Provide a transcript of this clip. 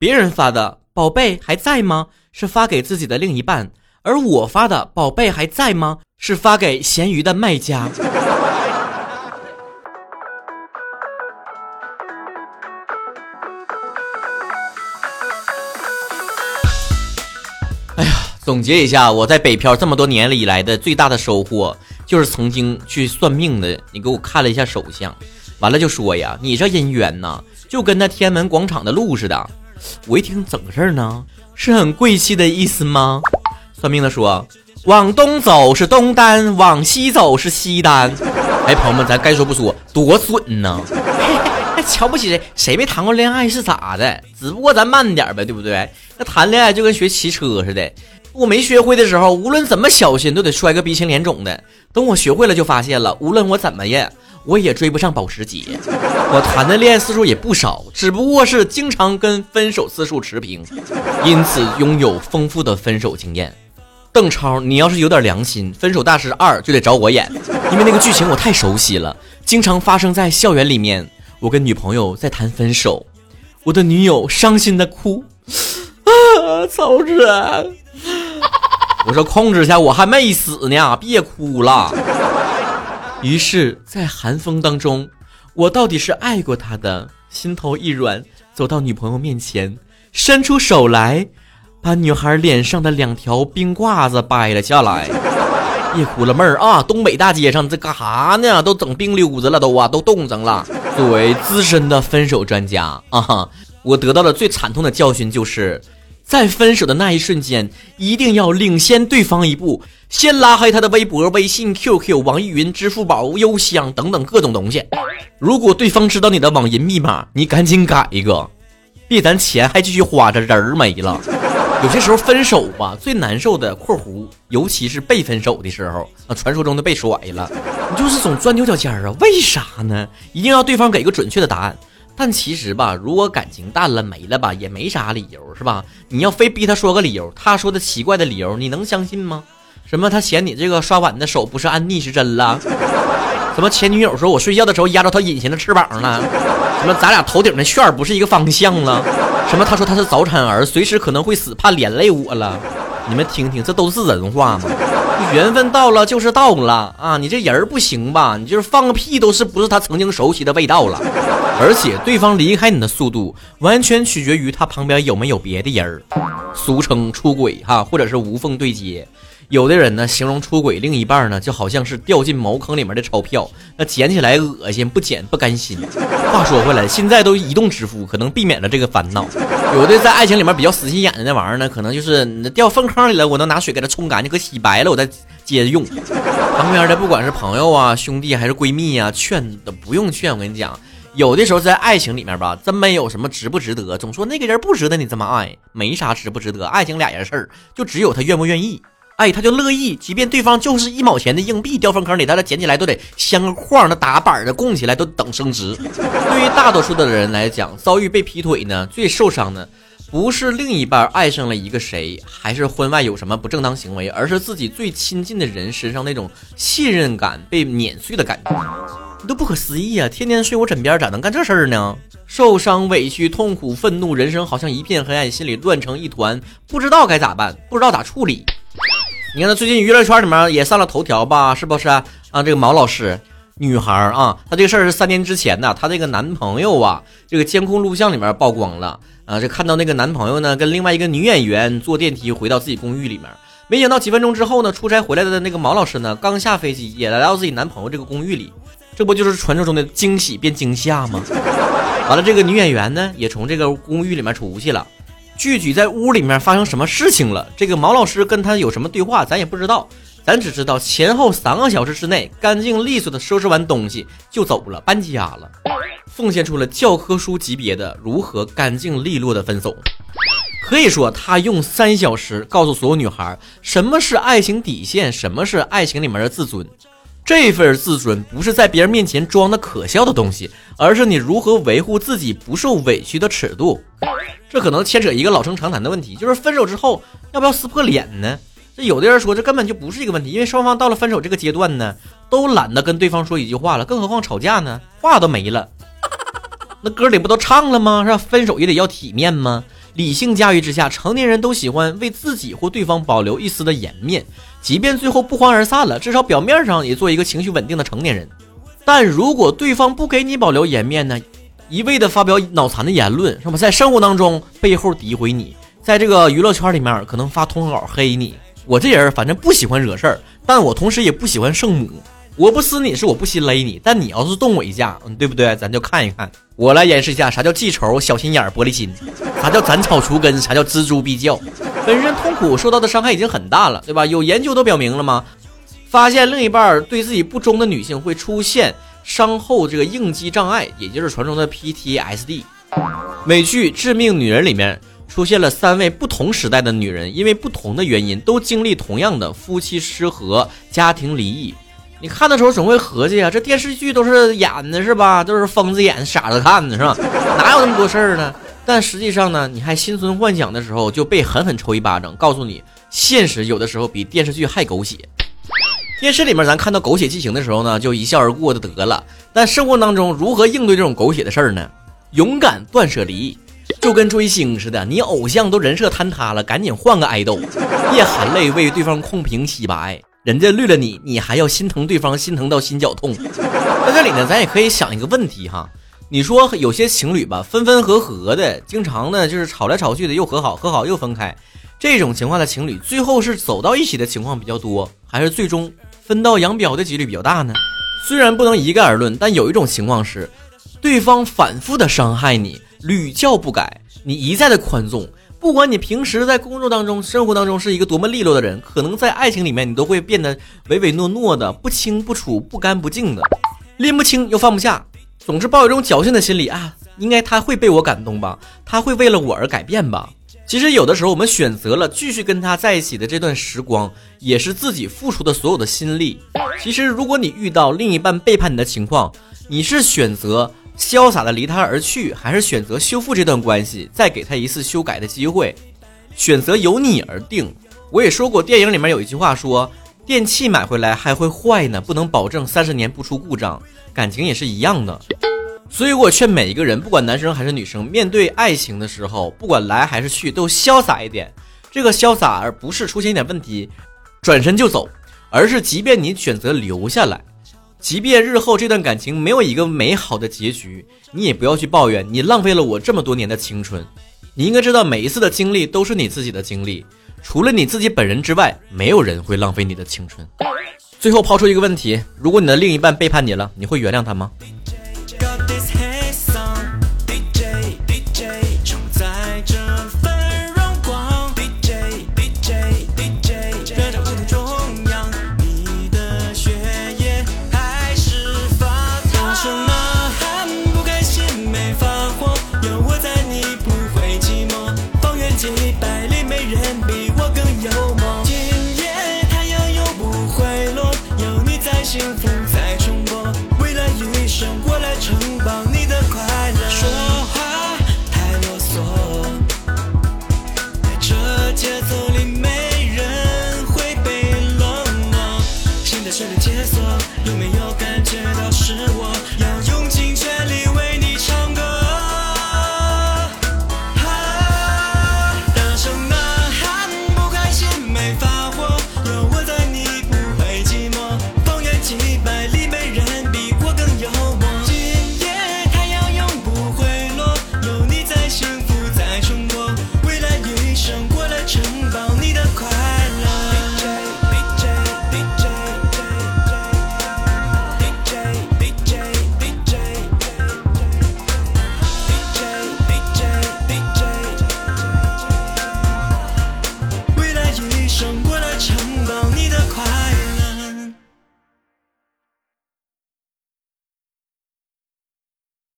别人发的“宝贝还在吗”是发给自己的另一半，而我发的“宝贝还在吗”是发给咸鱼的卖家。哎呀，总结一下，我在北漂这么多年以来的最大的收获，就是曾经去算命的，你给我看了一下手相，完了就说呀，你这姻缘呐，就跟那天安门广场的路似的。我一听怎么个事儿呢？是很贵气的意思吗？算命的说，往东走是东单，往西走是西单。哎，朋友们，咱该说不说，多损呢！还瞧不起谁？谁没谈过恋爱是咋的？只不过咱慢点呗，对不对？那谈恋爱就跟学骑车似的，我没学会的时候，无论怎么小心都得摔个鼻青脸肿的。等我学会了，就发现了，无论我怎么样，我也追不上保时捷。我谈的恋爱次数也不少，只不过是经常跟分手次数持平，因此拥有丰富的分手经验。邓超，你要是有点良心，《分手大师二》就得找我演，因为那个剧情我太熟悉了，经常发生在校园里面。我跟女朋友在谈分手，我的女友伤心的哭，啊，曹志，我说控制下，我还没死呢，别哭了。于是，在寒风当中，我到底是爱过他的，心头一软，走到女朋友面前，伸出手来，把女孩脸上的两条冰褂子掰了下来。别哭了，妹儿啊，东北大街上这干哈呢？都整冰溜子了，都啊，都冻上了。作为资深的分手专家啊，我得到的最惨痛的教训就是，在分手的那一瞬间，一定要领先对方一步，先拉黑他的微博、微信、QQ、网易云、支付宝、邮箱等等各种东西。如果对方知道你的网银密码，你赶紧改一个，别咱钱还继续花着，人儿没了。有些时候分手吧，最难受的（括弧）尤其是被分手的时候啊，传说中的被甩了，你就是总钻牛角尖儿啊。为啥呢？一定要对方给个准确的答案。但其实吧，如果感情淡了没了吧，也没啥理由，是吧？你要非逼他说个理由，他说的奇怪的理由，你能相信吗？什么他嫌你这个刷碗的手不是按逆时针了？什么前女友说我睡觉的时候压着他隐形的翅膀了？什么咱俩头顶的旋儿不是一个方向了？什么？他说他是早产儿，随时可能会死，怕连累我了。你们听听，这都是人话吗？缘分到了就是到了啊！你这人儿不行吧？你就是放个屁都是不是他曾经熟悉的味道了。而且对方离开你的速度完全取决于他旁边有没有别的人儿，俗称出轨哈，或者是无缝对接。有的人呢，形容出轨另一半呢，就好像是掉进茅坑里面的钞票，那捡起来恶心，不捡不甘心。话说回来，现在都移动支付，可能避免了这个烦恼。有的在爱情里面比较死心眼的那玩意儿呢，可能就是掉粪坑里了，我能拿水给它冲干净，给洗白了，我再接着用。旁边的不管是朋友啊、兄弟还是闺蜜啊，劝都不用劝。我跟你讲，有的时候在爱情里面吧，真没有什么值不值得，总说那个人不值得你这么爱，没啥值不值得。爱情俩人事儿，就只有他愿不愿意。哎，他就乐意，即便对方就是一毛钱的硬币掉粪坑里，他捡起来都得镶个框，那打板的供起来都等升值。对于大多数的人来讲，遭遇被劈腿呢，最受伤的不是另一半爱上了一个谁，还是婚外有什么不正当行为，而是自己最亲近的人身上那种信任感被碾碎的感觉，你都不可思议啊！天天睡我枕边，咋能干这事儿呢？受伤、委屈、痛苦、愤怒，人生好像一片黑暗，心里乱成一团，不知道该咋办，不知道咋处理。你看，他最近娱乐圈里面也上了头条吧？是不是啊？这个毛老师，女孩啊，她这个事儿是三年之前的，她这个男朋友啊，这个监控录像里面曝光了啊，这看到那个男朋友呢，跟另外一个女演员坐电梯回到自己公寓里面，没想到几分钟之后呢，出差回来的那个毛老师呢，刚下飞机也来到自己男朋友这个公寓里，这不就是传说中的惊喜变惊吓吗？完了，这个女演员呢，也从这个公寓里面出去了。具体在屋里面发生什么事情了？这个毛老师跟他有什么对话，咱也不知道。咱只知道前后三个小时之内，干净利索的收拾完东西就走了，搬家了，奉献出了教科书级别的如何干净利落的分手。可以说，他用三小时告诉所有女孩什么是爱情底线，什么是爱情里面的自尊。这份自尊不是在别人面前装的可笑的东西，而是你如何维护自己不受委屈的尺度。这可能牵扯一个老生常谈的问题，就是分手之后要不要撕破脸呢？这有的人说这根本就不是一个问题，因为双方到了分手这个阶段呢，都懒得跟对方说一句话了，更何况吵架呢？话都没了。那歌里不都唱了吗？是吧？分手也得要体面吗？理性驾驭之下，成年人都喜欢为自己或对方保留一丝的颜面，即便最后不欢而散了，至少表面上也做一个情绪稳定的成年人。但如果对方不给你保留颜面呢？一味的发表脑残的言论，是吧？在生活当中背后诋毁你，在这个娱乐圈里面可能发通稿黑你。我这人反正不喜欢惹事儿，但我同时也不喜欢圣母。我不撕你是我不心勒你，但你要是动我一下，嗯，对不对？咱就看一看。我来演示一下啥叫记仇、小心眼、玻璃心，啥叫斩草除根，啥叫锱铢必较。本身痛苦受到的伤害已经很大了，对吧？有研究都表明了吗？发现另一半对自己不忠的女性会出现伤后这个应激障碍，也就是传说中的 PTSD。美剧《致命女人》里面出现了三位不同时代的女人，因为不同的原因都经历同样的夫妻失和、家庭离异。你看的时候总会合计啊，这电视剧都是演的，是吧？都是疯子演，傻子看的，是吧？哪有那么多事儿呢？但实际上呢，你还心存幻想的时候，就被狠狠抽一巴掌，告诉你，现实有的时候比电视剧还狗血。电视里面咱看到狗血剧情的时候呢，就一笑而过就得了。但生活当中如何应对这种狗血的事儿呢？勇敢断舍离，就跟追星似的，你偶像都人设坍塌了，赶紧换个爱豆，别含泪为对方控评洗白。人家绿了你，你还要心疼对方，心疼到心绞痛。在这里呢，咱也可以想一个问题哈，你说有些情侣吧，分分合合的，经常呢就是吵来吵去的，又和好，和好又分开，这种情况的情侣，最后是走到一起的情况比较多，还是最终分道扬镳的几率比较大呢？虽然不能一概而论，但有一种情况是，对方反复的伤害你，屡教不改，你一再的宽纵。不管你平时在工作当中、生活当中是一个多么利落的人，可能在爱情里面你都会变得唯唯诺诺的、不清不楚、不干不净的，拎不清又放不下，总是抱有一种侥幸的心理啊，应该他会被我感动吧，他会为了我而改变吧。其实有的时候我们选择了继续跟他在一起的这段时光，也是自己付出的所有的心力。其实如果你遇到另一半背叛你的情况，你是选择。潇洒的离他而去，还是选择修复这段关系，再给他一次修改的机会？选择由你而定。我也说过，电影里面有一句话说：“电器买回来还会坏呢，不能保证三十年不出故障。”感情也是一样的。所以我劝每一个人，不管男生还是女生，面对爱情的时候，不管来还是去，都潇洒一点。这个潇洒，而不是出现一点问题转身就走，而是即便你选择留下来。即便日后这段感情没有一个美好的结局，你也不要去抱怨，你浪费了我这么多年的青春。你应该知道，每一次的经历都是你自己的经历，除了你自己本人之外，没有人会浪费你的青春。最后抛出一个问题：如果你的另一半背叛你了，你会原谅他吗？幸福